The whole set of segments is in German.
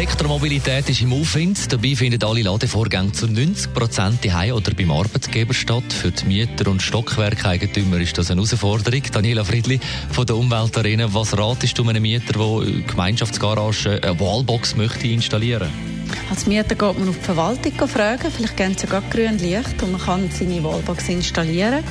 Elektromobilität ist im Aufwind. Dabei finden alle Ladevorgänge zu 90 Prozent daheim oder beim Arbeitgeber statt. Für die Mieter und Stockwerkeigentümer ist das eine Herausforderung. Daniela Friedli von der Umweltarena, was ratest du einem Mieter, der Gemeinschaftsgarage eine Wallbox möchte installieren möchte? Als Mieter geht man auf die Verwaltung fragen, vielleicht geben sie sogar grün Licht und man kann seine Wallbox installieren.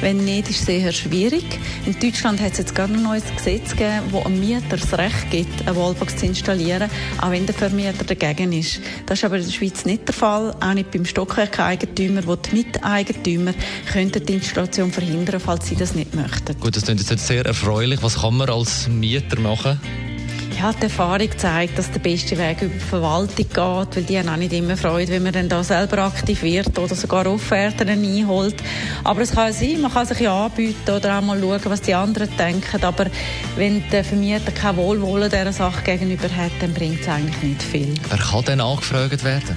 Wenn nicht, ist es sehr schwierig. In Deutschland hat es jetzt gerade ein neues Gesetz gegeben, wo einem Mieter das Recht gibt, eine Wallbox zu installieren, auch wenn der Vermieter dagegen ist. Das ist aber in der Schweiz nicht der Fall, auch nicht beim Stockwerkeigentümer, wo die Miteigentümer könnten die Installation verhindern, falls sie das nicht möchten. Gut, das klingt jetzt sehr erfreulich. Was kann man als Mieter machen? Ja, die Erfahrung zeigt, dass der beste Weg über die Verwaltung geht, weil die haben auch nicht immer Freude, wenn man dann da selber aktiv wird oder sogar Offerten einholt. Aber es kann sein, man kann sich ja anbieten oder auch mal schauen, was die anderen denken. Aber wenn der Vermieter kein Wohlwollen dieser Sache gegenüber hat, dann bringt es eigentlich nicht viel. Wer kann denn angefragt werden?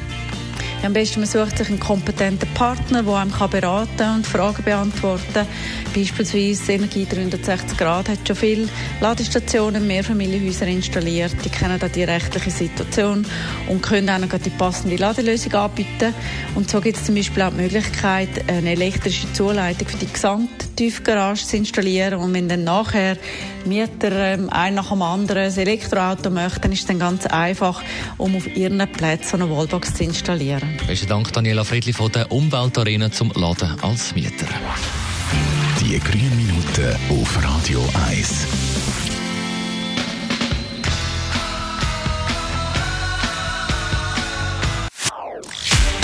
Am besten man sucht sich einen kompetenten Partner, der einem beraten und Fragen beantworten kann. Beispielsweise Energie 360 Grad hat schon viele Ladestationen, Mehrfamilienhäuser installiert. Die kennen da die rechtliche Situation und können auch noch die passende Ladelösung anbieten. Und so gibt es zum Beispiel auch die Möglichkeit, eine elektrische Zuleitung für die gesamte Tiefgarage zu installieren. Und wenn dann nachher Mieter ähm, ein nach dem anderen ein Elektroauto möchten, ist es dann ganz einfach, um auf ihren Plätzen eine Wallbox zu installieren. Besten Dank, Daniela Friedli von der Umweltarena zum Laden als Mieter. Die grünen Minuten auf Radio 1.